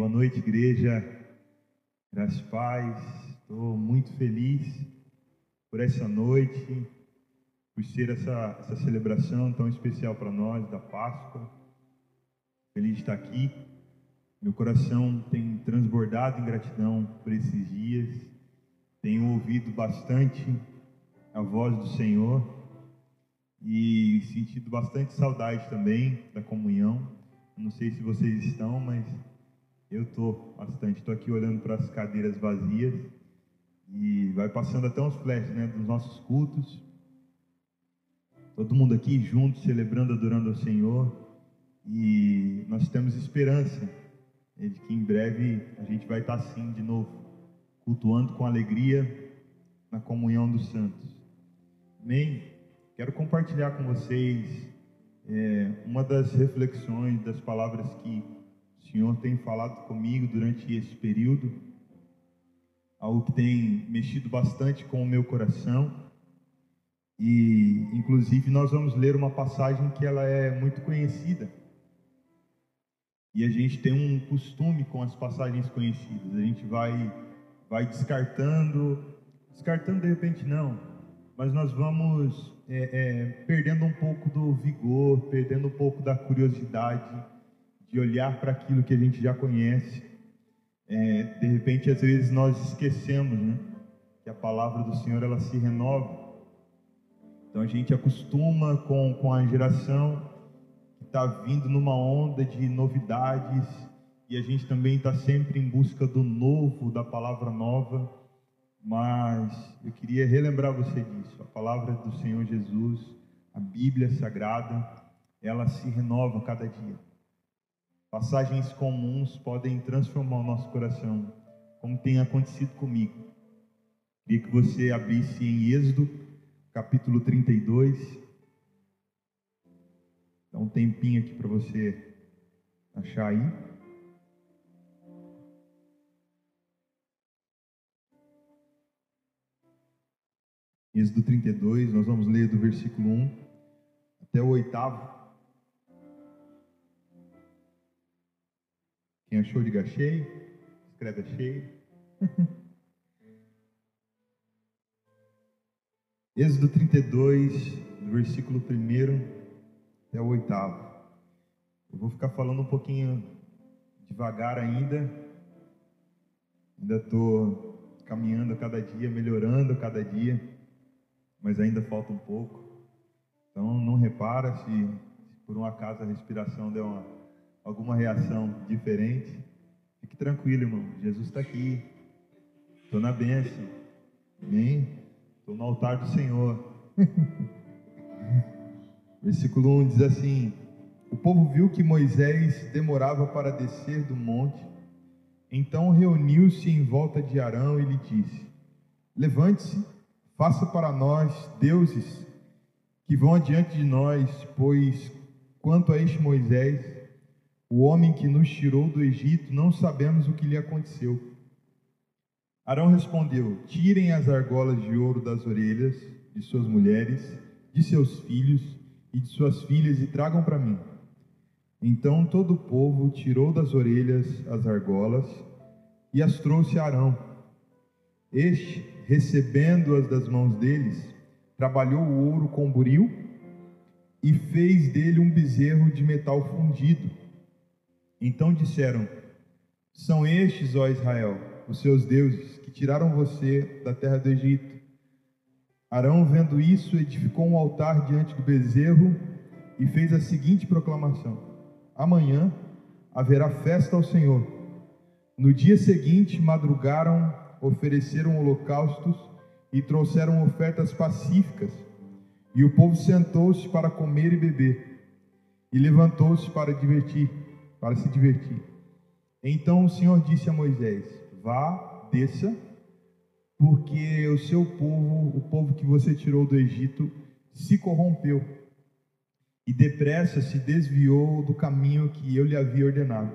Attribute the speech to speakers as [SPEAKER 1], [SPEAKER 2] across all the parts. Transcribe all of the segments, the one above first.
[SPEAKER 1] Boa noite, igreja. Graças paz. Estou muito feliz por essa noite, por ser essa, essa celebração tão especial para nós da Páscoa. Feliz de estar aqui. Meu coração tem transbordado em gratidão por esses dias. Tenho ouvido bastante a voz do Senhor e sentido bastante saudade também da comunhão. Não sei se vocês estão, mas eu estou bastante. Estou aqui olhando para as cadeiras vazias e vai passando até uns flashes né, dos nossos cultos. Todo mundo aqui junto, celebrando, adorando ao Senhor. E nós temos esperança né, de que em breve a gente vai estar assim de novo, cultuando com alegria na comunhão dos santos. Amém? Quero compartilhar com vocês é, uma das reflexões, das palavras que o Senhor tem falado comigo durante esse período algo que tem mexido bastante com o meu coração. E, inclusive, nós vamos ler uma passagem que ela é muito conhecida. E a gente tem um costume com as passagens conhecidas. A gente vai, vai descartando, descartando de repente não, mas nós vamos é, é, perdendo um pouco do vigor, perdendo um pouco da curiosidade de olhar para aquilo que a gente já conhece é, de repente, às vezes nós esquecemos, né? Que a palavra do Senhor ela se renova. Então a gente acostuma com, com a geração que está vindo numa onda de novidades e a gente também está sempre em busca do novo, da palavra nova. Mas eu queria relembrar você disso. A palavra do Senhor Jesus, a Bíblia Sagrada, ela se renova cada dia. Passagens comuns podem transformar o nosso coração, como tem acontecido comigo. Queria que você abrisse em Êxodo, capítulo 32. Dá um tempinho aqui para você achar aí. Êxodo 32, nós vamos ler do versículo 1 até o oitavo. Quem achou, diga cheio. Escreve cheio. Êxodo 32, do versículo 1 até o 8. Eu vou ficar falando um pouquinho devagar ainda. Ainda estou caminhando a cada dia, melhorando a cada dia, mas ainda falta um pouco. Então não repara se, se por um acaso a respiração deu uma alguma reação diferente, fique tranquilo, irmão. Jesus está aqui. Estou na bênção. Amém? Estou no altar do Senhor. Versículo 1 diz assim: O povo viu que Moisés demorava para descer do monte. Então reuniu-se em volta de Arão e lhe disse: Levante-se, faça para nós deuses que vão adiante de nós, pois quanto a este Moisés, o homem que nos tirou do Egito, não sabemos o que lhe aconteceu. Arão respondeu: Tirem as argolas de ouro das orelhas de suas mulheres, de seus filhos e de suas filhas e tragam para mim. Então todo o povo tirou das orelhas as argolas e as trouxe a Arão. Este, recebendo-as das mãos deles, trabalhou o ouro com buril e fez dele um bezerro de metal fundido então disseram: São estes, ó Israel, os seus deuses, que tiraram você da terra do Egito. Arão, vendo isso, edificou um altar diante do bezerro e fez a seguinte proclamação: Amanhã haverá festa ao Senhor. No dia seguinte, madrugaram, ofereceram holocaustos e trouxeram ofertas pacíficas. E o povo sentou-se para comer e beber, e levantou-se para divertir para se divertir. Então o Senhor disse a Moisés: Vá, desça, porque o seu povo, o povo que você tirou do Egito, se corrompeu e depressa se desviou do caminho que eu lhe havia ordenado.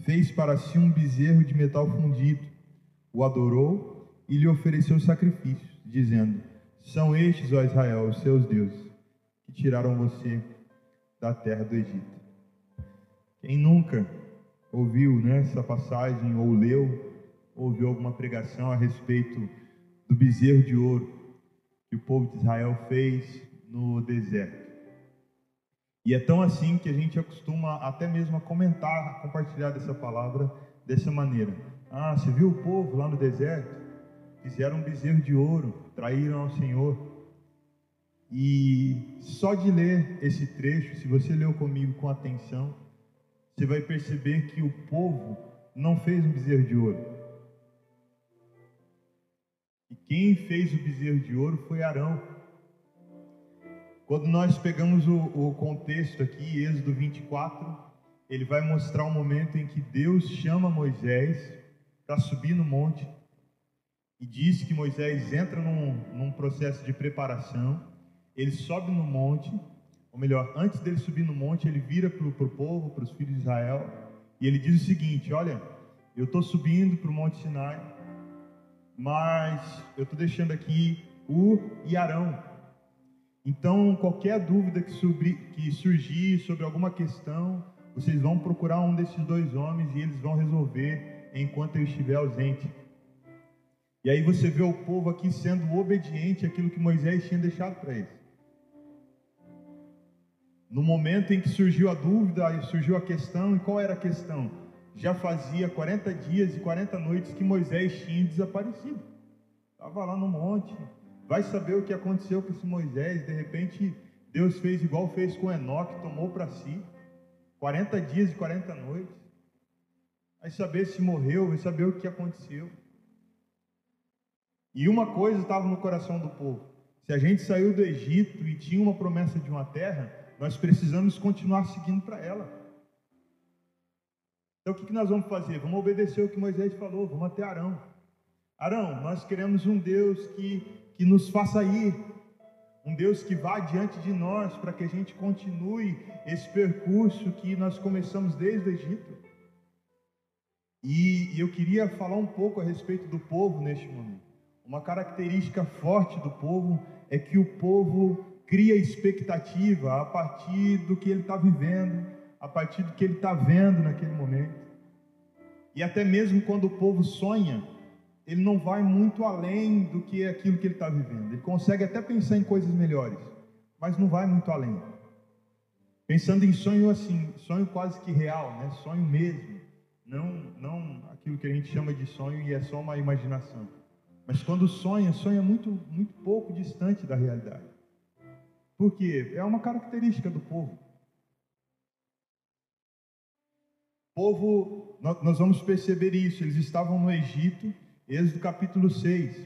[SPEAKER 1] Fez para si um bezerro de metal fundido, o adorou e lhe ofereceu sacrifícios, dizendo: São estes, ó Israel, os seus deuses, que tiraram você da terra do Egito. Quem nunca ouviu né, essa passagem, ou leu, ouviu alguma pregação a respeito do bezerro de ouro que o povo de Israel fez no deserto. E é tão assim que a gente acostuma até mesmo a comentar, a compartilhar dessa palavra dessa maneira. Ah, você viu o povo lá no deserto? Fizeram um bezerro de ouro, traíram ao Senhor. E só de ler esse trecho, se você leu comigo com atenção, você vai perceber que o povo não fez um bezerro de ouro. E quem fez o bezerro de ouro foi Arão. Quando nós pegamos o, o contexto aqui, Êxodo 24, ele vai mostrar o momento em que Deus chama Moisés para subir no monte e diz que Moisés entra num, num processo de preparação, ele sobe no monte, ou melhor, antes dele subir no monte, ele vira para o povo, para os filhos de Israel, e ele diz o seguinte: Olha, eu estou subindo para o Monte Sinai, mas eu estou deixando aqui o e Arão. Então, qualquer dúvida que, subir, que surgir sobre alguma questão, vocês vão procurar um desses dois homens e eles vão resolver enquanto eu estiver ausente. E aí você vê o povo aqui sendo obediente àquilo que Moisés tinha deixado para eles. No momento em que surgiu a dúvida, surgiu a questão, e qual era a questão? Já fazia 40 dias e 40 noites que Moisés tinha desaparecido. Estava lá no monte. Vai saber o que aconteceu com esse Moisés. De repente, Deus fez igual fez com Enoque, tomou para si 40 dias e 40 noites. Vai saber se morreu, vai saber o que aconteceu. E uma coisa estava no coração do povo: se a gente saiu do Egito e tinha uma promessa de uma terra, nós precisamos continuar seguindo para ela. Então o que, nós vamos fazer? Vamos obedecer o que Moisés falou, vamos até Arão. Arão, nós queremos um Deus que, que nos faça ir, um Deus que vá diante de nós para que a gente continue esse percurso que nós começamos desde o Egito. E eu queria falar um pouco a respeito do povo neste momento. Uma característica forte do povo é que o povo cria expectativa a partir do que ele está vivendo, a partir do que ele está vendo naquele momento. E até mesmo quando o povo sonha, ele não vai muito além do que aquilo que ele está vivendo. Ele consegue até pensar em coisas melhores, mas não vai muito além. Pensando em sonho assim, sonho quase que real, né? sonho mesmo. Não, não aquilo que a gente chama de sonho e é só uma imaginação. Mas quando sonha, sonha muito, muito pouco distante da realidade. Por quê? É uma característica do povo. O povo, nós vamos perceber isso, eles estavam no Egito, Êxodo capítulo 6,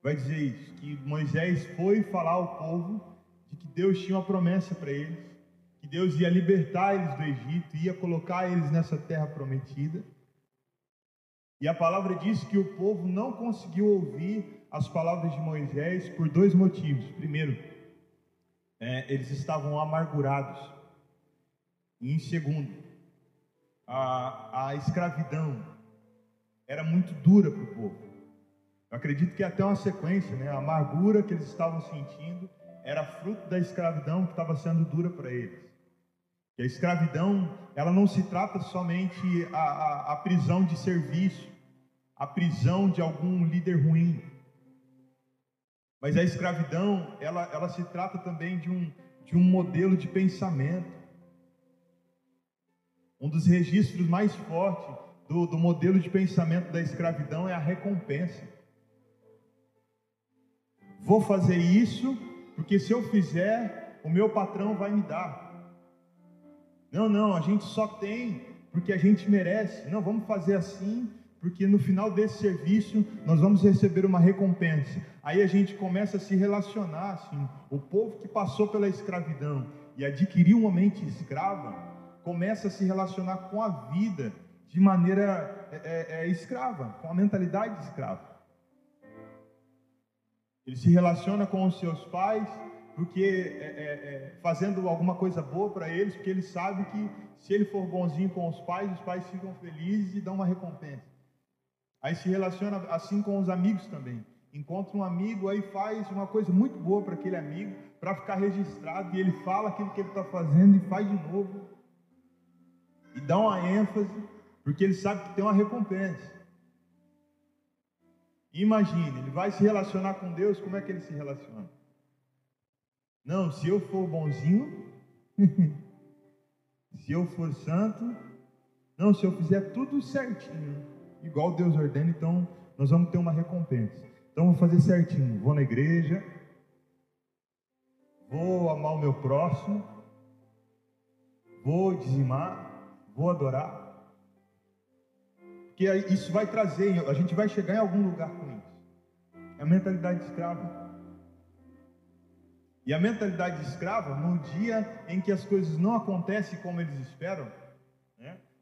[SPEAKER 1] vai dizer isso, que Moisés foi falar ao povo de que Deus tinha uma promessa para eles, que Deus ia libertar eles do Egito, ia colocar eles nessa terra prometida. E a palavra diz que o povo não conseguiu ouvir as palavras de Moisés por dois motivos. Primeiro, é, eles estavam amargurados. E em segundo, a, a escravidão era muito dura para o povo. Eu acredito que até uma sequência, né? A amargura que eles estavam sentindo era fruto da escravidão que estava sendo dura para eles. E a escravidão, ela não se trata somente a, a, a prisão de serviço, a prisão de algum líder ruim. Mas a escravidão, ela, ela se trata também de um, de um modelo de pensamento. Um dos registros mais fortes do, do modelo de pensamento da escravidão é a recompensa. Vou fazer isso, porque se eu fizer, o meu patrão vai me dar. Não, não, a gente só tem porque a gente merece. Não, vamos fazer assim, porque no final desse serviço nós vamos receber uma recompensa. Aí a gente começa a se relacionar, assim, o povo que passou pela escravidão e adquiriu uma mente escrava, começa a se relacionar com a vida de maneira é, é, é escrava, com a mentalidade escrava. Ele se relaciona com os seus pais, porque é, é, é, fazendo alguma coisa boa para eles, porque ele sabe que se ele for bonzinho com os pais, os pais ficam felizes e dão uma recompensa. Aí se relaciona assim com os amigos também. Encontra um amigo, aí faz uma coisa muito boa para aquele amigo, para ficar registrado, e ele fala aquilo que ele está fazendo e faz de novo. E dá uma ênfase. porque ele sabe que tem uma recompensa. Imagine, ele vai se relacionar com Deus, como é que ele se relaciona? Não, se eu for bonzinho, se eu for santo, não, se eu fizer tudo certinho, igual Deus ordena, então nós vamos ter uma recompensa. Então vou fazer certinho, vou na igreja, vou amar o meu próximo, vou dizimar, vou adorar. Porque isso vai trazer, a gente vai chegar em algum lugar com isso. É a mentalidade escrava. E a mentalidade escrava, no dia em que as coisas não acontecem como eles esperam?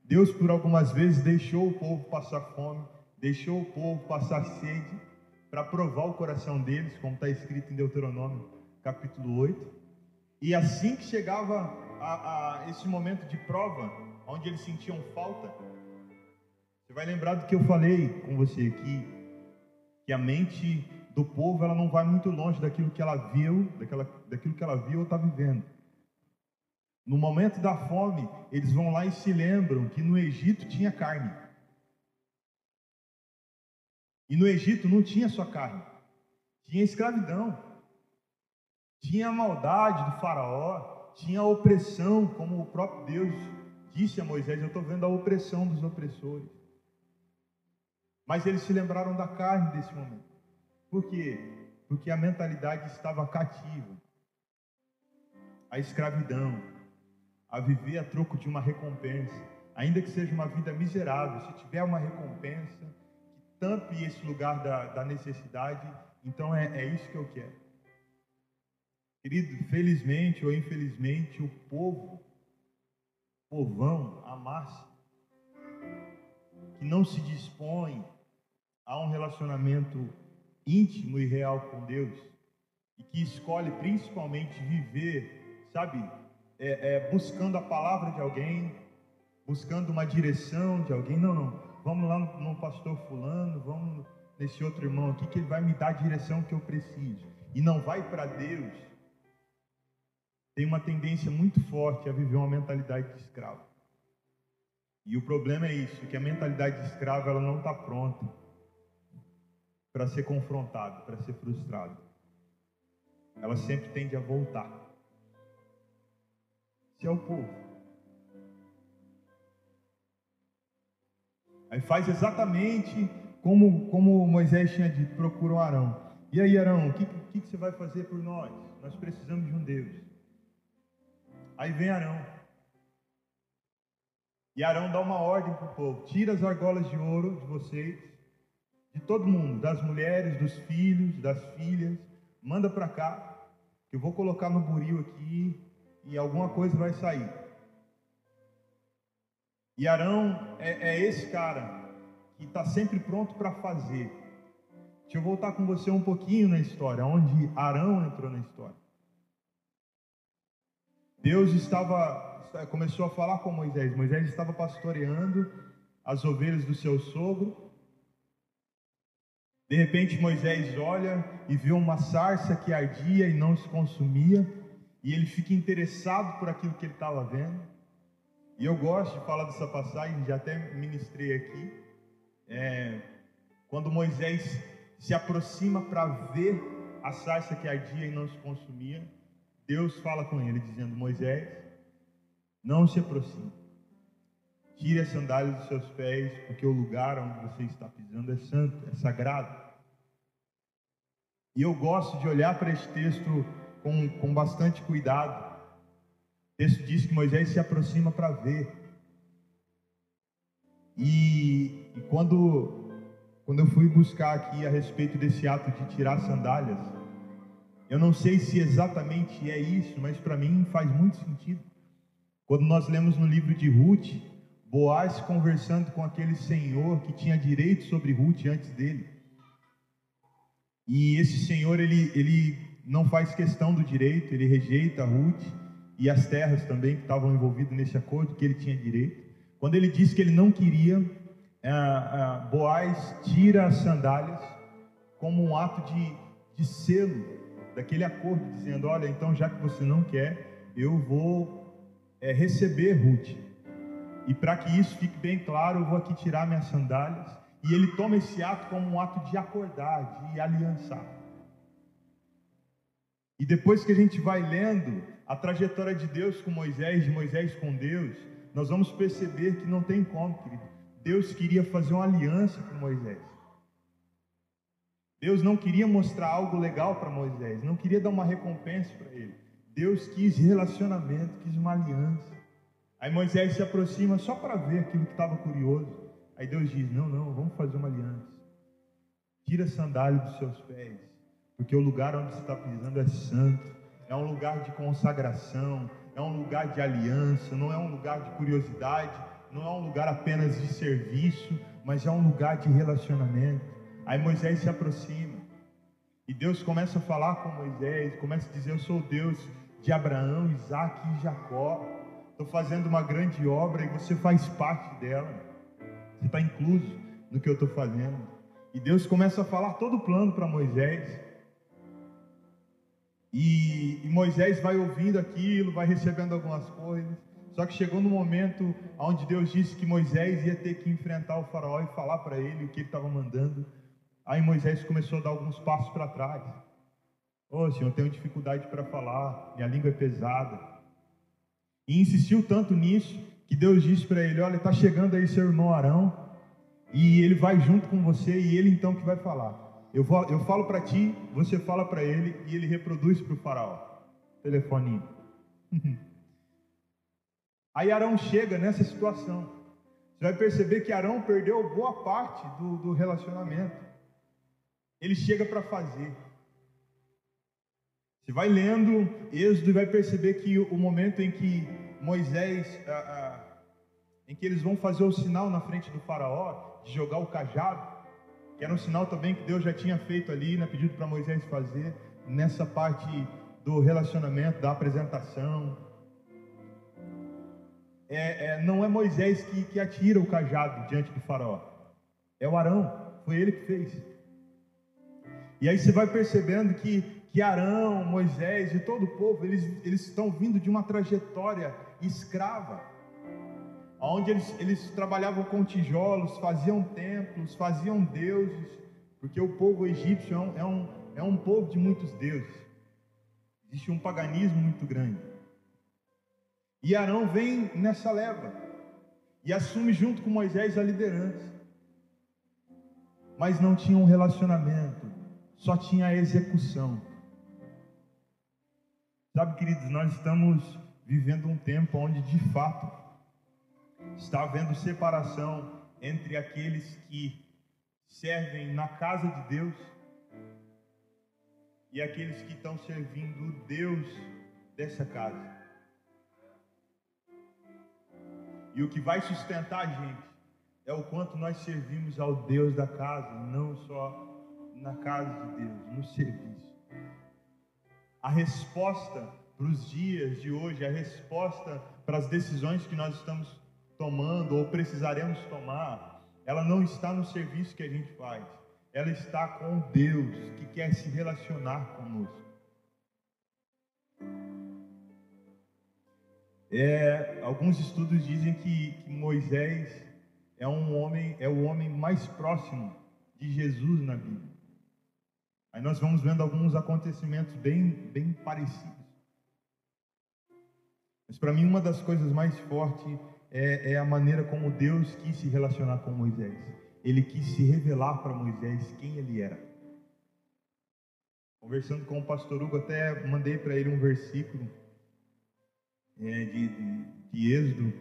[SPEAKER 1] Deus por algumas vezes deixou o povo passar fome, deixou o povo passar sede, para provar o coração deles, como está escrito em Deuteronômio capítulo 8. E assim que chegava a, a esse momento de prova, onde eles sentiam falta, você vai lembrar do que eu falei com você aqui, que a mente do povo ela não vai muito longe daquilo que ela viu, daquela, daquilo que ela viu ou está vivendo. No momento da fome, eles vão lá e se lembram que no Egito tinha carne. E no Egito não tinha só carne, tinha escravidão, tinha a maldade do faraó, tinha a opressão, como o próprio Deus disse a Moisés: Eu estou vendo a opressão dos opressores. Mas eles se lembraram da carne desse momento. Por quê? Porque a mentalidade estava cativa. A escravidão, a viver a troco de uma recompensa, ainda que seja uma vida miserável, se tiver uma recompensa que tampe esse lugar da, da necessidade, então é, é isso que eu quero. Querido, felizmente ou infelizmente, o povo, povão, a massa, que não se dispõe a um relacionamento íntimo e real com Deus e que escolhe principalmente viver, sabe, é, é, buscando a palavra de alguém, buscando uma direção de alguém. Não, não. Vamos lá no, no pastor fulano, vamos nesse outro irmão aqui que ele vai me dar a direção que eu preciso. E não vai para Deus. Tem uma tendência muito forte a viver uma mentalidade de escravo. E o problema é isso, que a mentalidade de escravo ela não está pronta para ser confrontado, para ser frustrado. Ela sempre tende a voltar. Se é o povo. Aí faz exatamente como, como Moisés tinha dito, procura o Arão. E aí, Arão, o que, que, que você vai fazer por nós? Nós precisamos de um Deus. Aí vem Arão. E Arão dá uma ordem para o povo: tira as argolas de ouro de vocês de todo mundo, das mulheres, dos filhos, das filhas, manda para cá, que eu vou colocar no buril aqui e alguma coisa vai sair. E Arão é, é esse cara que está sempre pronto para fazer. Deixa eu voltar com você um pouquinho na história, onde Arão entrou na história. Deus estava começou a falar com Moisés. Moisés estava pastoreando as ovelhas do seu sogro de repente Moisés olha e vê uma sarça que ardia e não se consumia, e ele fica interessado por aquilo que ele estava vendo. E eu gosto de falar dessa passagem, já até ministrei aqui. É, quando Moisés se aproxima para ver a sarça que ardia e não se consumia, Deus fala com ele, dizendo: Moisés, não se aproxime, tire as sandálias dos seus pés, porque o lugar onde você está pisando é santo, é sagrado. E eu gosto de olhar para esse texto com, com bastante cuidado. O texto diz que Moisés se aproxima para ver. E, e, quando, quando eu fui buscar aqui a respeito desse ato de tirar sandálias, eu não sei se exatamente é isso, mas para mim faz muito sentido. Quando nós lemos no livro de Ruth, Boaz conversando com aquele senhor que tinha direito sobre Ruth antes dele. E esse senhor, ele, ele não faz questão do direito, ele rejeita Ruth e as terras também que estavam envolvidas nesse acordo, que ele tinha direito. Quando ele disse que ele não queria, ah, ah, Boaz tira as sandálias como um ato de, de selo daquele acordo, dizendo: Olha, então já que você não quer, eu vou é, receber Ruth. E para que isso fique bem claro, eu vou aqui tirar minhas sandálias. E ele toma esse ato como um ato de acordar, de aliançar. E depois que a gente vai lendo a trajetória de Deus com Moisés, de Moisés com Deus, nós vamos perceber que não tem como, querido. Deus queria fazer uma aliança com Moisés. Deus não queria mostrar algo legal para Moisés, não queria dar uma recompensa para ele. Deus quis relacionamento, quis uma aliança. Aí Moisés se aproxima só para ver aquilo que estava curioso. Aí Deus diz: Não, não, vamos fazer uma aliança. Tira a sandália dos seus pés, porque o lugar onde você está pisando é santo, é um lugar de consagração, é um lugar de aliança, não é um lugar de curiosidade, não é um lugar apenas de serviço, mas é um lugar de relacionamento. Aí Moisés se aproxima e Deus começa a falar com Moisés, começa a dizer: Eu sou o Deus de Abraão, Isaac e Jacó. Estou fazendo uma grande obra e você faz parte dela. Você está incluso no que eu estou fazendo. E Deus começa a falar todo o plano para Moisés. E, e, Moisés vai ouvindo aquilo, vai recebendo algumas coisas. Só que chegou no momento onde Deus disse que Moisés ia ter que enfrentar o faraó e falar para ele o que ele estava mandando. Aí Moisés começou a dar alguns passos para trás. Ô oh, Senhor, eu tenho dificuldade para falar, minha língua é pesada. E insistiu tanto nisso que Deus disse para ele: Olha, está chegando aí seu irmão Arão, e ele vai junto com você, e ele então que vai falar. Eu, vou, eu falo para ti, você fala para ele, e ele reproduz para o faraó. Telefoninho. aí Arão chega nessa situação. Você vai perceber que Arão perdeu boa parte do, do relacionamento. Ele chega para fazer. Você vai lendo Êxodo e vai perceber que o momento em que Moisés, ah, ah, em que eles vão fazer o sinal na frente do faraó, de jogar o cajado, que era um sinal também que Deus já tinha feito ali, né, pedido para Moisés fazer, nessa parte do relacionamento, da apresentação. É, é, não é Moisés que, que atira o cajado diante do faraó, é o Arão, foi ele que fez. E aí você vai percebendo que, que Arão, Moisés e todo o povo, eles, eles estão vindo de uma trajetória escrava, onde eles, eles trabalhavam com tijolos, faziam templos, faziam deuses, porque o povo egípcio é um, é um, é um povo de muitos deuses, existe um paganismo muito grande. E Arão vem nessa leva e assume junto com Moisés a liderança, mas não tinha um relacionamento, só tinha a execução. Sabe, queridos, nós estamos vivendo um tempo onde de fato está havendo separação entre aqueles que servem na casa de Deus e aqueles que estão servindo o Deus dessa casa. E o que vai sustentar a gente é o quanto nós servimos ao Deus da casa, não só na casa de Deus, no serviço. A resposta para os dias de hoje, a resposta para as decisões que nós estamos tomando ou precisaremos tomar, ela não está no serviço que a gente faz, ela está com Deus que quer se relacionar conosco. É, alguns estudos dizem que, que Moisés é um homem, é o homem mais próximo de Jesus na Bíblia. Aí nós vamos vendo alguns acontecimentos bem, bem parecidos. Mas para mim, uma das coisas mais fortes é, é, a maneira como Deus quis se relacionar com Moisés. Ele quis se revelar para Moisés quem ele era. Conversando com o pastor Hugo, até mandei para ele um versículo é, de, de, de Êxodo,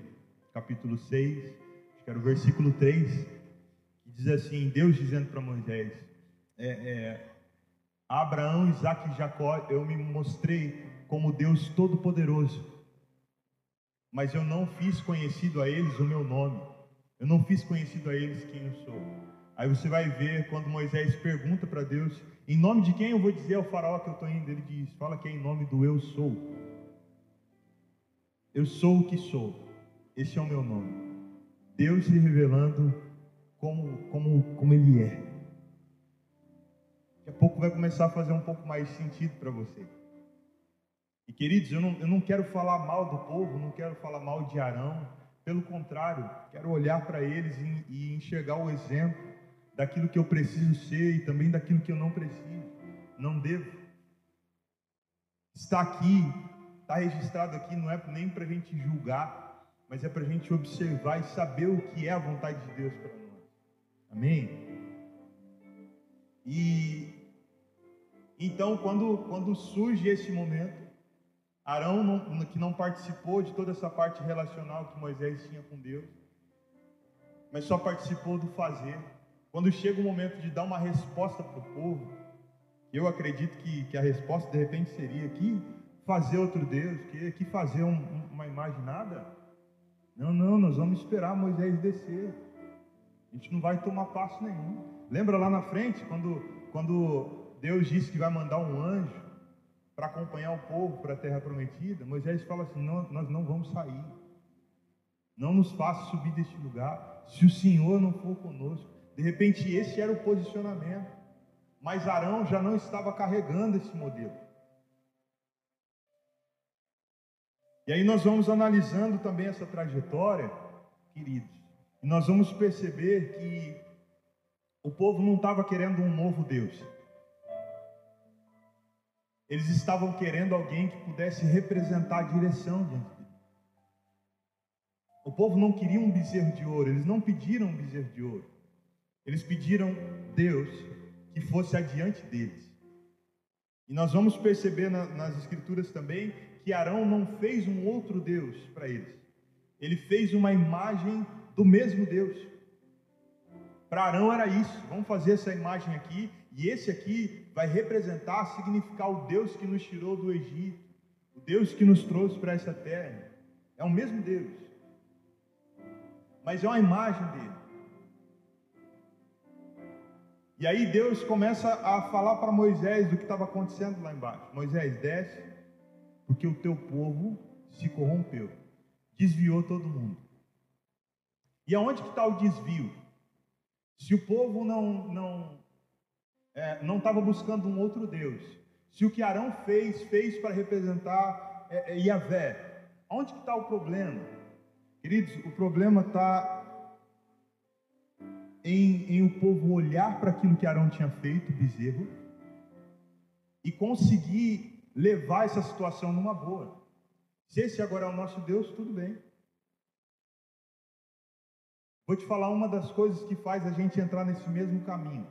[SPEAKER 1] capítulo 6, acho que era o versículo 3, que diz assim: Deus dizendo para Moisés: é, é, Abraão, Isaac e Jacó, eu me mostrei como Deus Todo-Poderoso, mas eu não fiz conhecido a eles o meu nome, eu não fiz conhecido a eles quem eu sou. Aí você vai ver quando Moisés pergunta para Deus: em nome de quem eu vou dizer ao faraó que eu estou indo? Ele diz: fala que é em nome do eu sou. Eu sou o que sou, esse é o meu nome. Deus se revelando como, como, como Ele é. Daqui a pouco vai começar a fazer um pouco mais sentido para você. E queridos, eu não, eu não quero falar mal do povo, não quero falar mal de Arão, Pelo contrário, quero olhar para eles e, e enxergar o exemplo daquilo que eu preciso ser e também daquilo que eu não preciso, não devo. Está aqui, está registrado aqui, não é nem para a gente julgar, mas é para a gente observar e saber o que é a vontade de Deus para nós. Amém? E então, quando, quando surge esse momento, Arão, não, que não participou de toda essa parte relacional que Moisés tinha com Deus, mas só participou do fazer. Quando chega o momento de dar uma resposta para o povo, eu acredito que, que a resposta de repente seria que fazer outro Deus, que, que fazer um, uma imagem nada. Não, não, nós vamos esperar Moisés descer. A gente não vai tomar passo nenhum. Lembra lá na frente, quando, quando Deus disse que vai mandar um anjo para acompanhar o povo para a terra prometida? Moisés fala assim: não, nós não vamos sair. Não nos faça subir deste lugar, se o Senhor não for conosco. De repente, esse era o posicionamento. Mas Arão já não estava carregando esse modelo. E aí nós vamos analisando também essa trajetória, queridos, e nós vamos perceber que o povo não estava querendo um novo Deus. Eles estavam querendo alguém que pudesse representar a direção diante deles. O povo não queria um bezerro de ouro, eles não pediram um bezerro de ouro. Eles pediram Deus que fosse adiante deles. E nós vamos perceber na, nas Escrituras também que Arão não fez um outro Deus para eles, ele fez uma imagem do mesmo Deus. Para Arão era isso, vamos fazer essa imagem aqui, e esse aqui vai representar, significar o Deus que nos tirou do Egito, o Deus que nos trouxe para essa terra. É o mesmo Deus, mas é uma imagem dele. E aí Deus começa a falar para Moisés do que estava acontecendo lá embaixo. Moisés, desce, porque o teu povo se corrompeu, desviou todo mundo. E aonde que está o desvio? Se o povo não não é, não estava buscando um outro Deus, se o que Arão fez fez para representar é, é, Yahvé, aonde que está o problema? Queridos, o problema está em, em o povo olhar para aquilo que Arão tinha feito, bezerro, e conseguir levar essa situação numa boa. Se esse agora é o nosso Deus, tudo bem. Vou te falar uma das coisas que faz a gente entrar nesse mesmo caminho,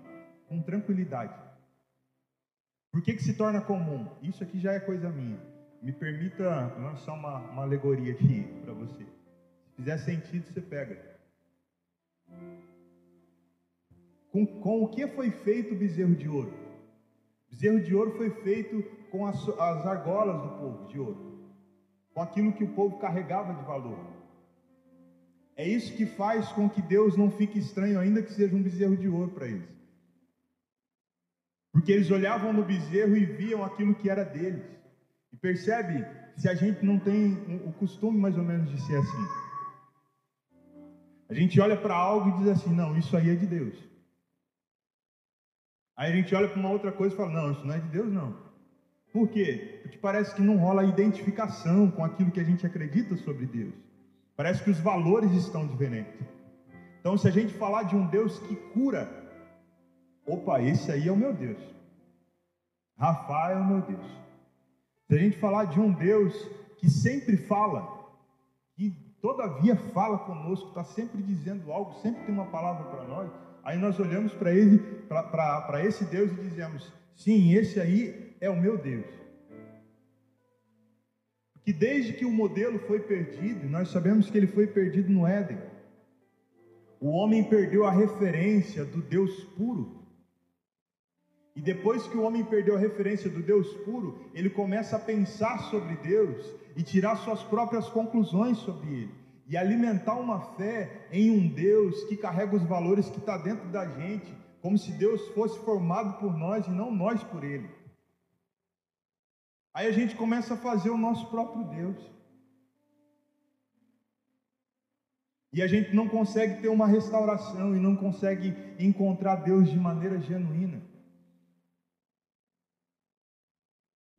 [SPEAKER 1] com tranquilidade. Por que, que se torna comum? Isso aqui já é coisa minha. Me permita lançar uma, uma alegoria aqui para você. Se fizer sentido, você pega. Com, com o que foi feito o bezerro de ouro? O bezerro de ouro foi feito com as, as argolas do povo de ouro, com aquilo que o povo carregava de valor. É isso que faz com que Deus não fique estranho, ainda que seja um bezerro de ouro para eles. Porque eles olhavam no bezerro e viam aquilo que era deles. E percebe se a gente não tem o costume mais ou menos de ser assim. A gente olha para algo e diz assim: não, isso aí é de Deus. Aí a gente olha para uma outra coisa e fala: não, isso não é de Deus, não. Por quê? Porque parece que não rola identificação com aquilo que a gente acredita sobre Deus. Parece que os valores estão diferentes. Então, se a gente falar de um Deus que cura, opa, esse aí é o meu Deus. Rafael é o meu Deus. Se a gente falar de um Deus que sempre fala, que todavia fala conosco, está sempre dizendo algo, sempre tem uma palavra para nós, Aí nós olhamos para ele, para esse Deus e dizemos: sim, esse aí é o meu Deus. Porque desde que o modelo foi perdido, nós sabemos que ele foi perdido no Éden. O homem perdeu a referência do Deus puro. E depois que o homem perdeu a referência do Deus puro, ele começa a pensar sobre Deus e tirar suas próprias conclusões sobre ele e alimentar uma fé em um Deus que carrega os valores que está dentro da gente, como se Deus fosse formado por nós e não nós por Ele. Aí a gente começa a fazer o nosso próprio Deus. E a gente não consegue ter uma restauração e não consegue encontrar Deus de maneira genuína.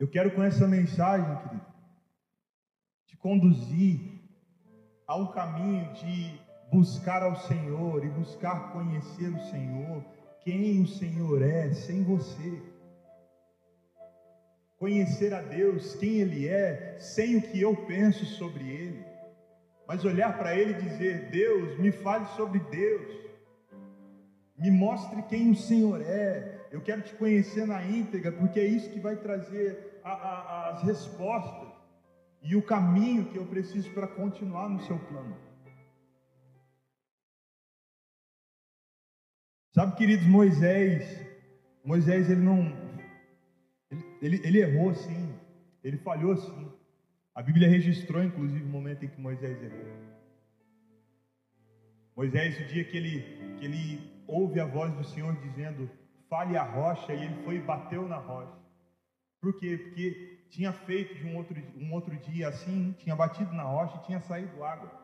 [SPEAKER 1] Eu quero com essa mensagem, querido, te conduzir um caminho de buscar ao Senhor e buscar conhecer o Senhor, quem o Senhor é sem você. Conhecer a Deus, quem Ele é, sem o que eu penso sobre Ele. Mas olhar para Ele e dizer: Deus, me fale sobre Deus. Me mostre quem o Senhor é. Eu quero te conhecer na íntegra, porque é isso que vai trazer a, a, as respostas e o caminho que eu preciso para continuar no seu plano. Sabe, queridos, Moisés, Moisés ele não, ele, ele, ele errou sim, ele falhou sim. A Bíblia registrou, inclusive, o momento em que Moisés errou. Moisés, o dia que ele, que ele ouve a voz do Senhor dizendo, fale a rocha, e ele foi e bateu na rocha. Por quê? Porque tinha feito de um outro, um outro dia assim, tinha batido na rocha e tinha saído água.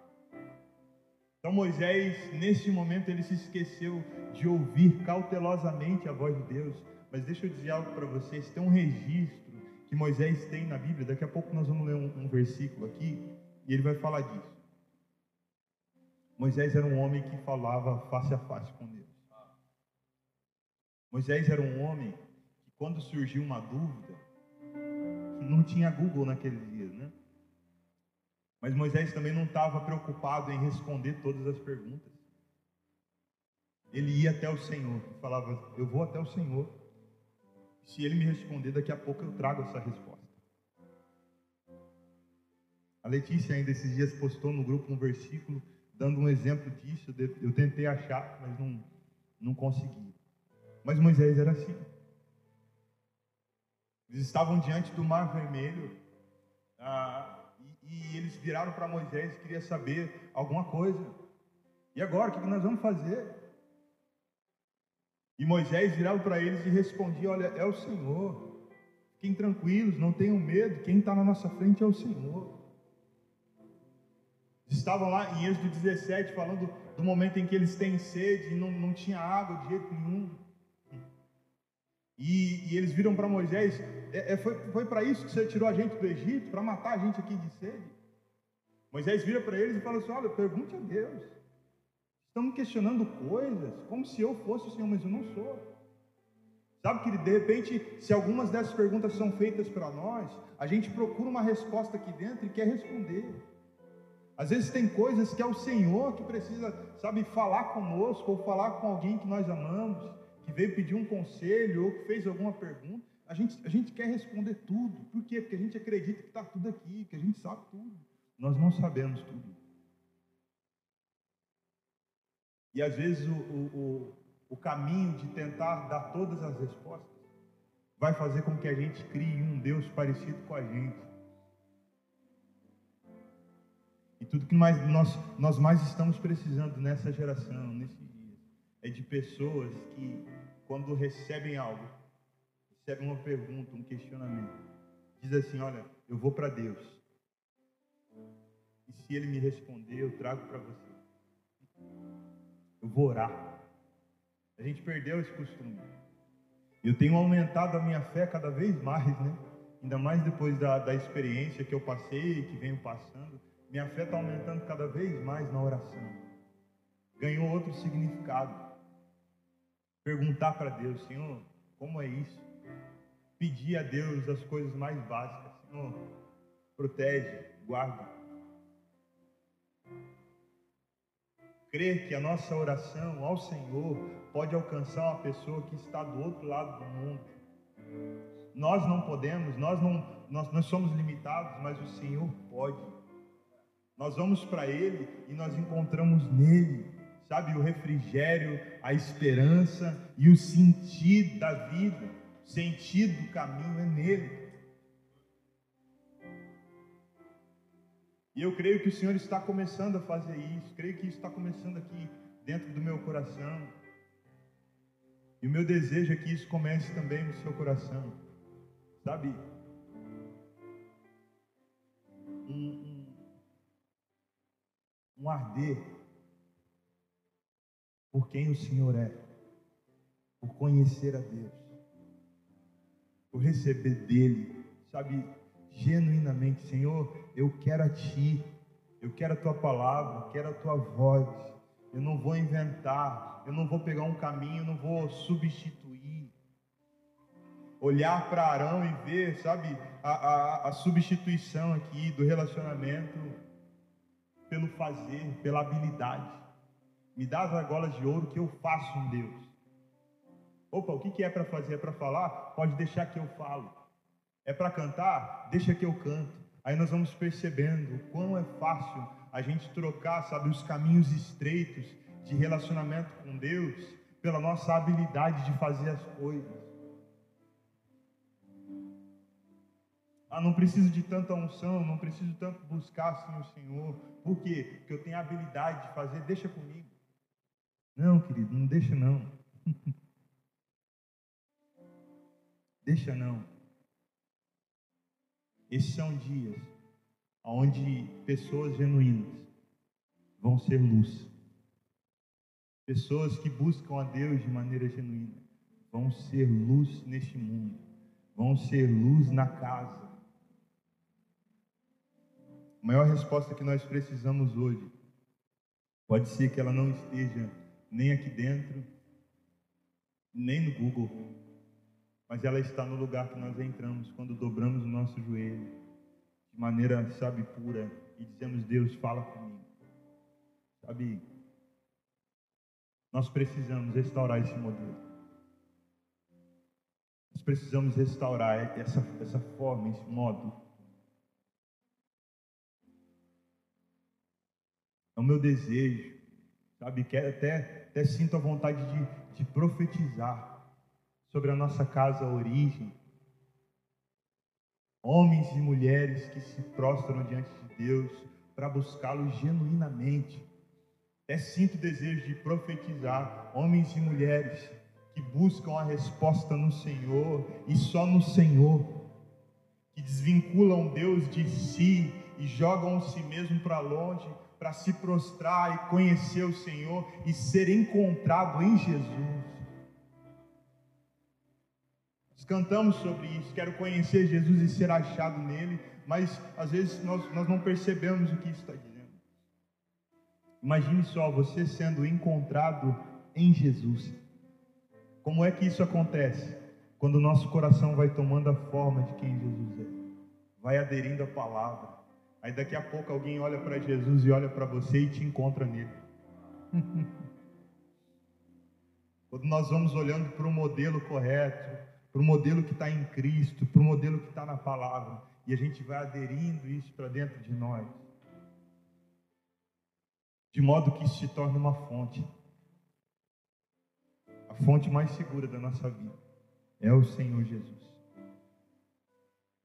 [SPEAKER 1] Então Moisés, nesse momento, ele se esqueceu de ouvir cautelosamente a voz de Deus. Mas deixa eu dizer algo para vocês: tem um registro que Moisés tem na Bíblia. Daqui a pouco nós vamos ler um, um versículo aqui e ele vai falar disso. Moisés era um homem que falava face a face com Deus. Moisés era um homem que, quando surgiu uma dúvida, não tinha Google naqueles dias, né? Mas Moisés também não estava preocupado em responder todas as perguntas. Ele ia até o Senhor falava: Eu vou até o Senhor. Se ele me responder, daqui a pouco eu trago essa resposta. A Letícia ainda esses dias postou no grupo um versículo dando um exemplo disso. Eu tentei achar, mas não, não consegui. Mas Moisés era assim. Eles estavam diante do Mar Vermelho ah, e, e, eles viraram para Moisés e queriam saber alguma coisa. E agora, o que nós vamos fazer? E Moisés virava para eles e respondia: Olha, é o Senhor. Fiquem tranquilos, não tenham medo. Quem está na nossa frente é o Senhor. Estavam lá em Êxodo 17 falando do momento em que eles têm sede e não, não tinha água de jeito nenhum. E, e eles viram para Moisés: é, é, Foi, foi para isso que você tirou a gente do Egito? Para matar a gente aqui de sede? Moisés vira para eles e fala assim: Olha, pergunte a Deus. Estamos questionando coisas como se eu fosse o Senhor, mas eu não sou. Sabe que de repente, se algumas dessas perguntas são feitas para nós, a gente procura uma resposta aqui dentro e quer responder. Às vezes tem coisas que é o Senhor que precisa, sabe, falar conosco ou falar com alguém que nós amamos que veio pedir um conselho ou que fez alguma pergunta, a gente, a gente quer responder tudo. Por quê? Porque a gente acredita que está tudo aqui, que a gente sabe tudo. Nós não sabemos tudo. E às vezes o, o, o, caminho de tentar dar todas as respostas vai fazer com que a gente crie um Deus parecido com a gente. E tudo que nós, nós, nós mais estamos precisando nessa geração, nesse é de pessoas que, quando recebem algo, recebem uma pergunta, um questionamento, diz assim: Olha, eu vou para Deus. E se Ele me responder, eu trago para você. Eu vou orar. A gente perdeu esse costume. Eu tenho aumentado a minha fé cada vez mais, né? Ainda mais depois da, da experiência que eu passei, que venho passando. Minha fé está aumentando cada vez mais na oração. Ganhou outro significado. Perguntar para Deus, Senhor, como é isso? Pedir a Deus as coisas mais básicas. Senhor, protege, guarda. Crer que a nossa oração ao Senhor pode alcançar uma pessoa que está do outro lado do mundo. Nós não podemos, nós não, nós, nós somos limitados, mas o Senhor pode. Nós vamos para Ele e nós encontramos nele sabe, o refrigério, a esperança e o sentido da vida, sentido do caminho é nele. E eu creio que o Senhor está começando a fazer isso, creio que isso está começando aqui dentro do meu coração. E o meu desejo é que isso comece também no seu coração, sabe? Um, um, um arder por quem o Senhor é, por conhecer a Deus, receber dele, sabe, genuinamente, Senhor, eu quero a Ti, Eu quero a tua palavra, quero a tua voz. Eu não vou inventar, eu não vou pegar um caminho, eu não vou substituir. Olhar para Arão e ver, sabe, a, a, a substituição aqui do relacionamento pelo fazer, pela habilidade. Me dá as argolas de ouro que eu faço um Deus. Opa, o que é para fazer? É para falar? Pode deixar que eu falo. É para cantar? Deixa que eu canto. Aí nós vamos percebendo o quão é fácil a gente trocar, sabe, os caminhos estreitos de relacionamento com Deus pela nossa habilidade de fazer as coisas. Ah, não preciso de tanta unção, não preciso tanto buscar assim o Senhor. Por quê? Porque eu tenho a habilidade de fazer, deixa comigo. Não, querido, não deixa não. deixa não. Esses são dias onde pessoas genuínas vão ser luz. Pessoas que buscam a Deus de maneira genuína vão ser luz neste mundo, vão ser luz na casa. A maior resposta que nós precisamos hoje pode ser que ela não esteja nem aqui dentro, nem no Google, mas ela está no lugar que nós entramos quando dobramos o nosso joelho de maneira, sabe, pura e dizemos: Deus, fala comigo. Sabe, nós precisamos restaurar esse modelo. Nós precisamos restaurar essa, essa forma, esse modo. É o meu desejo, sabe? Quero até, até sinto a vontade de, de profetizar sobre a nossa casa origem. Homens e mulheres que se prostram diante de Deus para buscá-lo genuinamente. É sinto desejo de profetizar homens e mulheres que buscam a resposta no Senhor e só no Senhor, que desvinculam Deus de si e jogam si mesmo para longe para se prostrar e conhecer o Senhor e ser encontrado em Jesus. Nós cantamos sobre isso, quero conhecer Jesus e ser achado nele, mas às vezes nós, nós não percebemos o que isso está dizendo. Imagine só você sendo encontrado em Jesus. Como é que isso acontece? Quando o nosso coração vai tomando a forma de quem Jesus é, vai aderindo à palavra. Aí daqui a pouco alguém olha para Jesus e olha para você e te encontra nele. Quando nós vamos olhando para o modelo correto, para o modelo que está em Cristo, para o modelo que está na palavra, e a gente vai aderindo isso para dentro de nós de modo que isso se torne uma fonte. A fonte mais segura da nossa vida é o Senhor Jesus.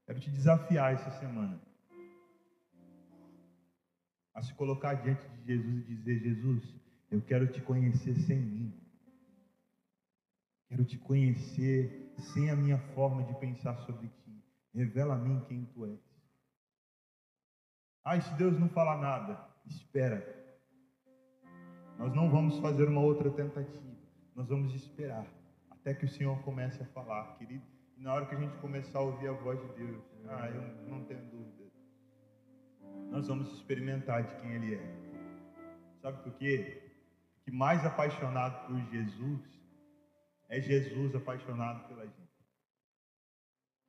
[SPEAKER 1] Quero te desafiar essa semana a se colocar diante de Jesus e dizer: Jesus, eu quero te conhecer sem mim. Quero te conhecer sem a minha forma de pensar sobre ti. Revela a mim quem tu és. Ah, se Deus não falar nada, espera. Nós não vamos fazer uma outra tentativa. Nós vamos esperar até que o Senhor comece a falar, querido. E na hora que a gente começar a ouvir a voz de Deus, ah, eu não tenho dúvida. Nós vamos experimentar de quem Ele é. Sabe por quê? Que mais apaixonado por Jesus é Jesus apaixonado pela gente.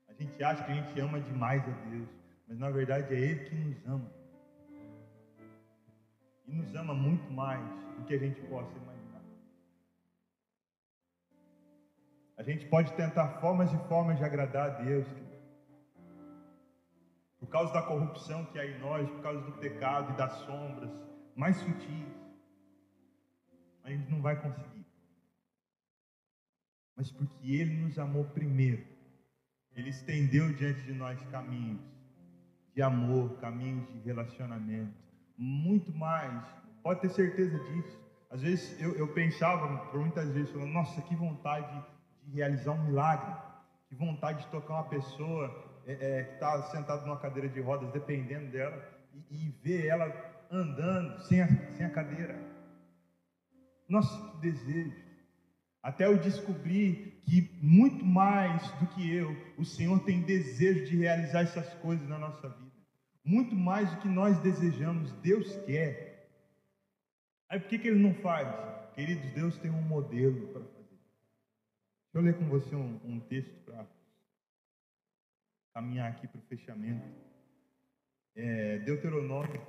[SPEAKER 1] A gente acha que a gente ama demais a Deus, mas na verdade é Ele que nos ama e nos ama muito mais do que a gente possa imaginar. A gente pode tentar formas e formas de agradar a Deus, por causa da corrupção que há em nós, por causa do pecado e das sombras mais sutis, a gente não vai conseguir. Mas porque Ele nos amou primeiro, Ele estendeu diante de nós caminhos de amor, caminhos de relacionamento muito mais. Pode ter certeza disso. Às vezes eu, eu pensava, por muitas vezes, falando, nossa, que vontade de realizar um milagre, que vontade de tocar uma pessoa é, é, que está sentada numa cadeira de rodas, dependendo dela, e, e ver ela andando sem a, sem a cadeira. Nossa, que desejo. Até eu descobri que muito mais do que eu, o Senhor tem desejo de realizar essas coisas na nossa vida. muito mais do que nós desejamos, Deus quer. Aí por que, que Ele não faz? Queridos, Deus tem um modelo para fazer. Deixa eu ler com você um, um texto para caminhar aqui para o fechamento. É, Deuteronômio,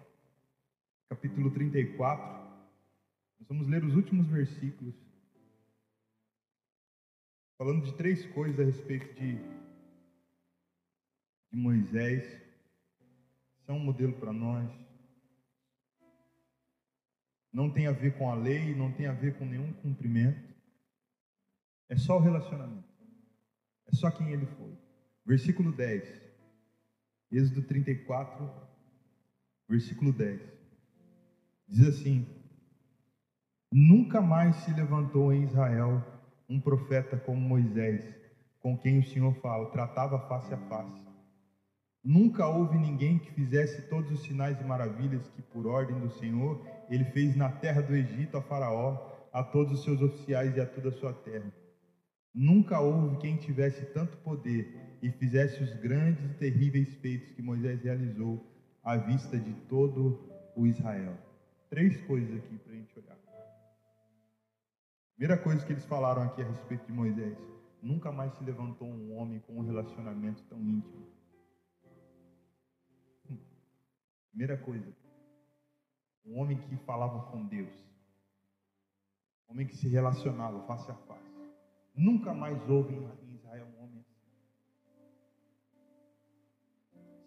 [SPEAKER 1] capítulo 34. Nós vamos ler os últimos versículos. Falando de três coisas a respeito de, de Moisés. São um modelo para nós. Não tem a ver com a lei, não tem a ver com nenhum cumprimento. É só o relacionamento. É só quem ele foi. Versículo 10. Êxodo 34, versículo 10. Diz assim: Nunca mais se levantou em Israel um profeta como Moisés, com quem o Senhor fala, tratava face a face. Nunca houve ninguém que fizesse todos os sinais e maravilhas que, por ordem do Senhor, ele fez na terra do Egito a Faraó, a todos os seus oficiais e a toda a sua terra. Nunca houve quem tivesse tanto poder e fizesse os grandes e terríveis feitos que Moisés realizou à vista de todo o Israel. Três coisas aqui para a gente olhar. Primeira coisa que eles falaram aqui a respeito de Moisés: nunca mais se levantou um homem com um relacionamento tão íntimo. Hum. Primeira coisa, um homem que falava com Deus, um homem que se relacionava face a face. Nunca mais houve em Israel um homem assim.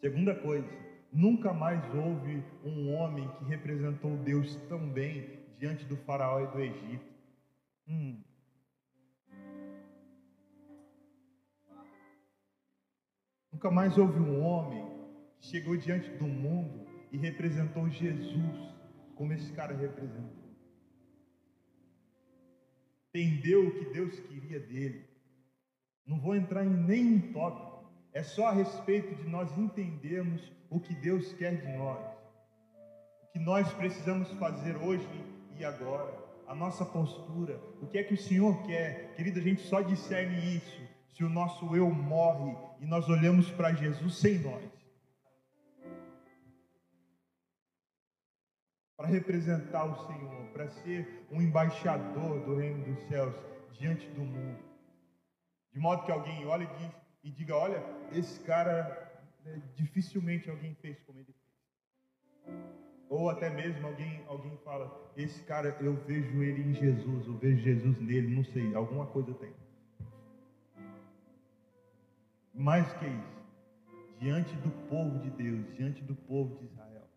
[SPEAKER 1] Segunda coisa, nunca mais houve um homem que representou Deus tão bem diante do faraó e do Egito. Hum. Nunca mais houve um homem que chegou diante do mundo e representou Jesus como esse cara representou. Entendeu o que Deus queria dele. Não vou entrar em nenhum tópico. É só a respeito de nós entendermos o que Deus quer de nós. O que nós precisamos fazer hoje e agora a nossa postura, o que é que o Senhor quer. Querido, a gente só discerne isso se o nosso eu morre e nós olhamos para Jesus sem nós. Para representar o Senhor, para ser um embaixador do reino dos céus diante do mundo. De modo que alguém olhe e, diga: Olha, esse cara, né, dificilmente alguém fez como ele fez. Ou até mesmo alguém, alguém fala, esse cara eu vejo ele em Jesus, eu vejo Jesus nele, não sei, alguma coisa tem. Mais que isso, diante do povo de Deus, diante do povo de Israel,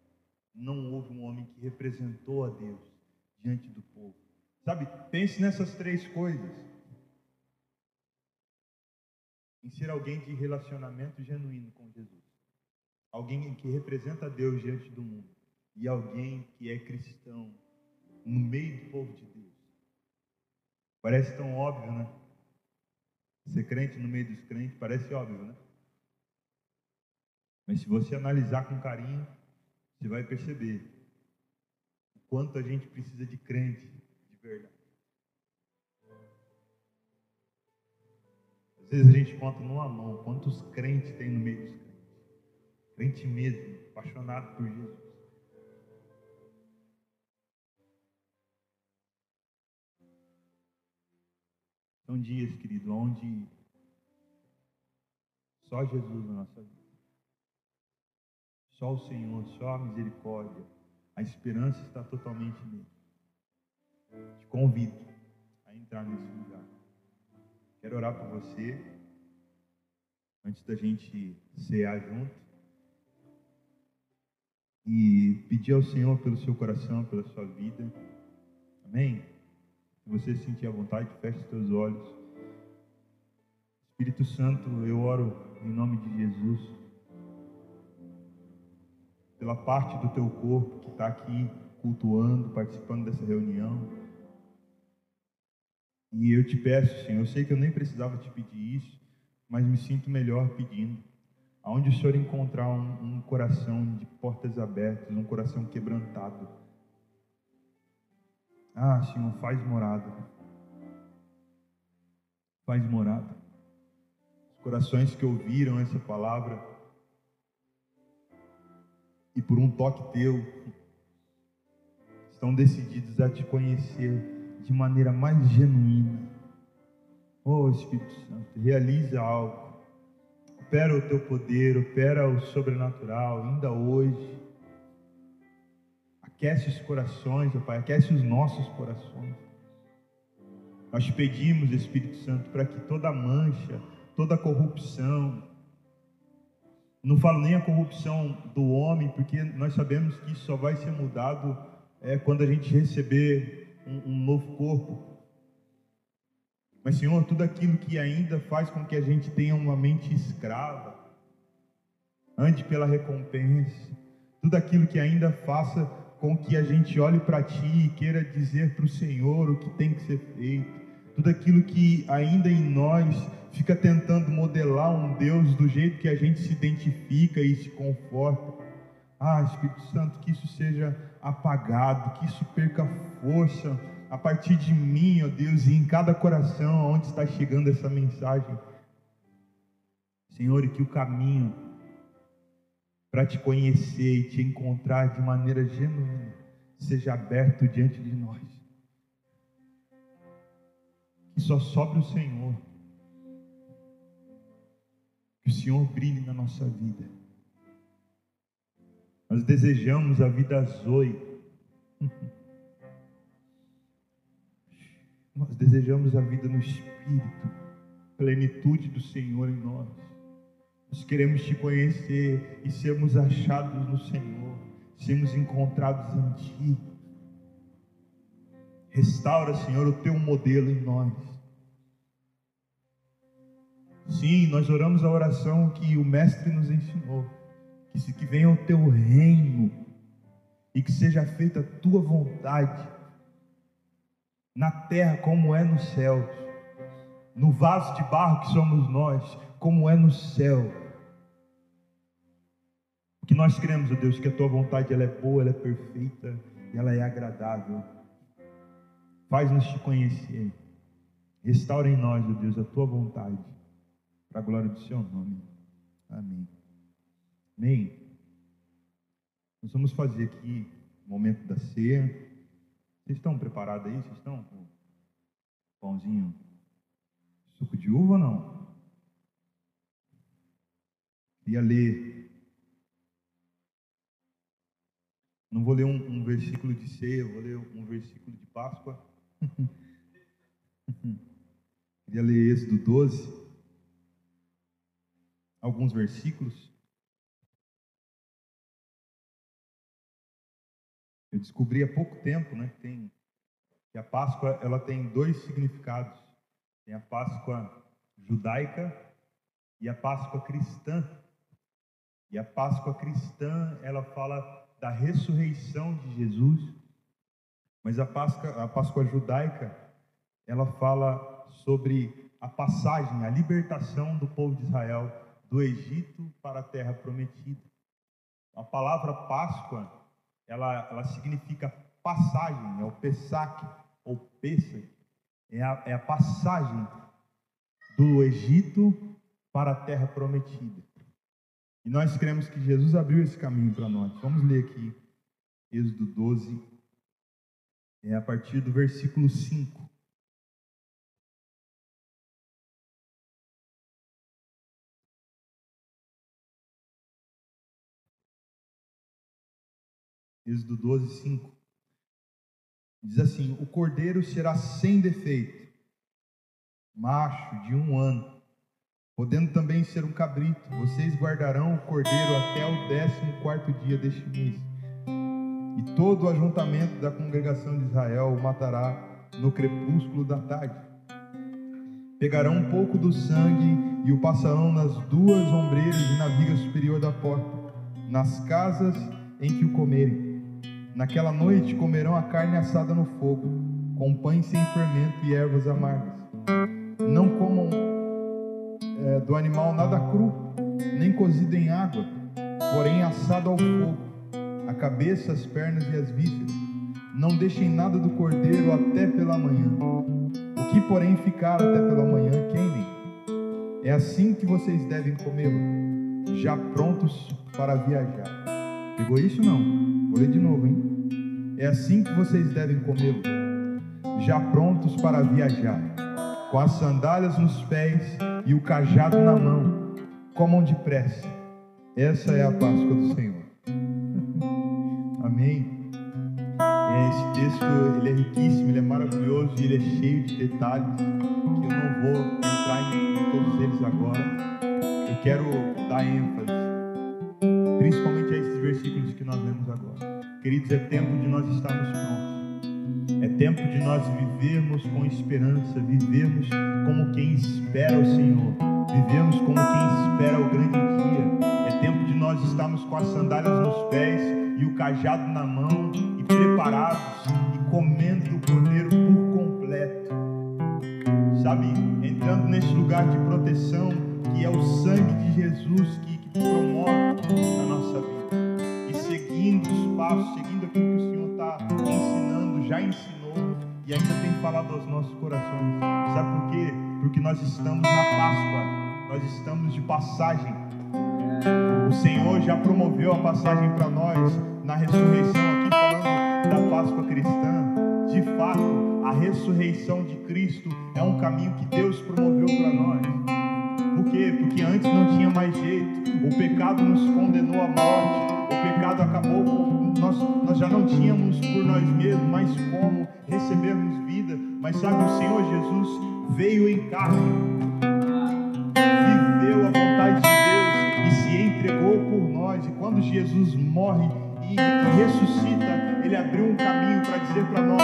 [SPEAKER 1] não houve um homem que representou a Deus diante do povo. Sabe, pense nessas três coisas. Em ser alguém de relacionamento genuíno com Jesus. Alguém que representa a Deus diante do mundo e alguém que é cristão no meio do povo de Deus. Parece tão óbvio, né? Ser crente no meio dos crentes parece óbvio, né? Mas se você analisar com carinho, você vai perceber o quanto a gente precisa de crente de verdade. Às vezes a gente conta numa mão quantos crentes tem no meio dos crentes. Crente mesmo, apaixonado por Jesus. São dias, querido, onde só Jesus na nossa vida. Só o Senhor, só a misericórdia. A esperança está totalmente nele. Te convido a entrar nesse lugar. Quero orar por você. Antes da gente cear junto. E pedir ao Senhor pelo seu coração, pela sua vida. Amém? Se você sentir a vontade, feche os teus olhos. Espírito Santo, eu oro em nome de Jesus. Pela parte do teu corpo que está aqui cultuando, participando dessa reunião. E eu te peço, Senhor, eu sei que eu nem precisava te pedir isso, mas me sinto melhor pedindo. Aonde o Senhor encontrar um, um coração de portas abertas, um coração quebrantado, ah, Senhor, faz morada. Faz morada. Os corações que ouviram essa palavra, e por um toque teu estão decididos a te conhecer de maneira mais genuína. Oh Espírito Santo, realiza algo. Opera o teu poder, opera o sobrenatural, ainda hoje. Aquece os corações, ó Pai, aquece os nossos corações. Nós te pedimos, Espírito Santo, para que toda mancha, toda corrupção, não falo nem a corrupção do homem, porque nós sabemos que isso só vai ser mudado é, quando a gente receber um, um novo corpo. Mas, Senhor, tudo aquilo que ainda faz com que a gente tenha uma mente escrava, ande pela recompensa, tudo aquilo que ainda faça com que a gente olhe para Ti e queira dizer para o Senhor o que tem que ser feito, tudo aquilo que ainda em nós fica tentando modelar um Deus do jeito que a gente se identifica e se conforta. Ah, Espírito Santo, que isso seja apagado, que isso perca força a partir de mim, ó Deus, e em cada coração onde está chegando essa mensagem. Senhor, e que o caminho para te conhecer e te encontrar de maneira genuína seja aberto diante de nós. Que só sobre o Senhor. Que o Senhor brilhe na nossa vida. Nós desejamos a vida Zoe. Nós desejamos a vida no Espírito, plenitude do Senhor em nós. Nós queremos te conhecer e sermos achados no Senhor, sermos encontrados em Ti. Restaura, Senhor, o Teu modelo em nós. Sim, nós oramos a oração que o Mestre nos ensinou que, que venha o teu reino e que seja feita a tua vontade, na terra como é no céu, no vaso de barro que somos nós, como é no céu. O que nós cremos, ó Deus, que a tua vontade ela é boa, ela é perfeita e ela é agradável. Faz-nos te conhecer. Restaura em nós, ó Deus, a tua vontade, para a glória do seu nome. Amém. Amém. Nós vamos fazer aqui o momento da ceia. Vocês estão preparados aí? Vocês estão com pãozinho, suco de uva ou não? Queria ler. Não vou ler um, um versículo de ceia, vou ler um versículo de Páscoa. Queria ler esse do 12. Alguns versículos. Eu descobri há pouco tempo, né, que, tem, que a Páscoa ela tem dois significados. Tem a Páscoa judaica e a Páscoa cristã. E a Páscoa cristã, ela fala da ressurreição de Jesus, mas a Páscoa, a Páscoa judaica, ela fala sobre a passagem, a libertação do povo de Israel do Egito para a terra prometida. A palavra Páscoa ela, ela significa passagem, é o Pesach ou Pesach, é a, é a passagem do Egito para a terra prometida. E nós cremos que Jesus abriu esse caminho para nós. Vamos ler aqui Êxodo 12, é a partir do versículo 5. Êxodo 12, 5. Diz assim: O cordeiro será sem defeito, macho de um ano, podendo também ser um cabrito. Vocês guardarão o cordeiro até o décimo quarto dia deste mês. E todo o ajuntamento da congregação de Israel o matará no crepúsculo da tarde. Pegarão um pouco do sangue e o passarão nas duas ombreiras e na viga superior da porta, nas casas em que o comerem Naquela noite comerão a carne assada no fogo, com pães sem fermento e ervas amargas. Não comam é, do animal nada cru, nem cozido em água, porém assado ao fogo, a cabeça, as pernas e as vísceras. Não deixem nada do cordeiro até pela manhã. O que, porém, ficar até pela manhã, queimem. É assim que vocês devem comê-lo, já prontos para viajar. Pegou isso não? Vou ler de novo, hein? É assim que vocês devem comê-lo, já prontos para viajar, com as sandálias nos pés e o cajado na mão. Comam depressa. Essa é a Páscoa do Senhor. Amém. Esse texto ele é riquíssimo, ele é maravilhoso e ele é cheio de detalhes que eu não vou entrar em, todos eles agora. Eu quero dar ênfase, principalmente a versículos que nós lemos agora. Queridos, é tempo de nós estarmos prontos. É tempo de nós vivermos com esperança, vivermos como quem espera o Senhor, vivemos como quem espera o grande dia. É tempo de nós estarmos com as sandálias nos pés e o cajado na mão e preparados e comendo do cordeiro por completo. Sabe, entrando nesse lugar de proteção que é o sangue de Jesus que, que promove a nossa vida. Seguindo os passos, seguindo aquilo que o Senhor está ensinando, já ensinou e ainda tem falado aos nossos corações. Sabe por quê? Porque nós estamos na Páscoa, nós estamos de passagem. O Senhor já promoveu a passagem para nós na ressurreição, aqui falando da Páscoa cristã. De fato, a ressurreição de Cristo é um caminho que Deus promoveu para nós. Quê? Porque antes não tinha mais jeito. O pecado nos condenou à morte. O pecado acabou nós, nós já não tínhamos por nós mesmos mais como recebermos vida. Mas sabe, o Senhor Jesus veio em carne, viveu a vontade de Deus e se entregou por nós. E quando Jesus morre e ressuscita, ele abriu um caminho para dizer para nós: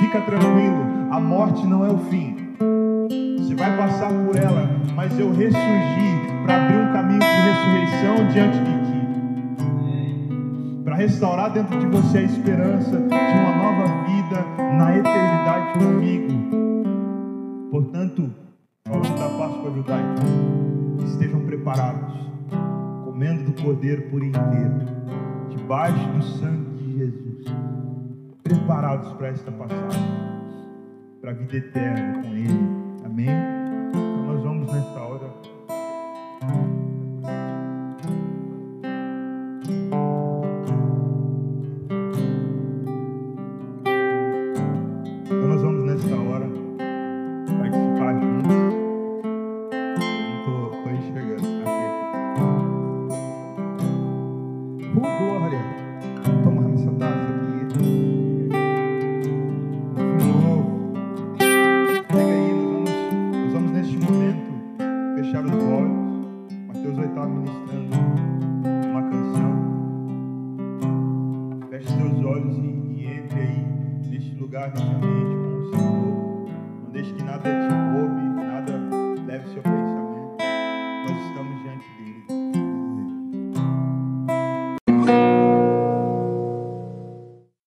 [SPEAKER 1] fica tranquilo, a morte não é o fim. Você vai passar por ela, mas eu ressurgi para abrir um caminho de ressurreição diante de ti. Para restaurar dentro de você a esperança de uma nova vida na eternidade comigo. Portanto, falando da Páscoa judaica, estejam preparados, comendo do cordeiro por inteiro, debaixo do sangue de Jesus, preparados para esta passagem, para a vida eterna com Ele. Amém? Então nós vamos nesta hora.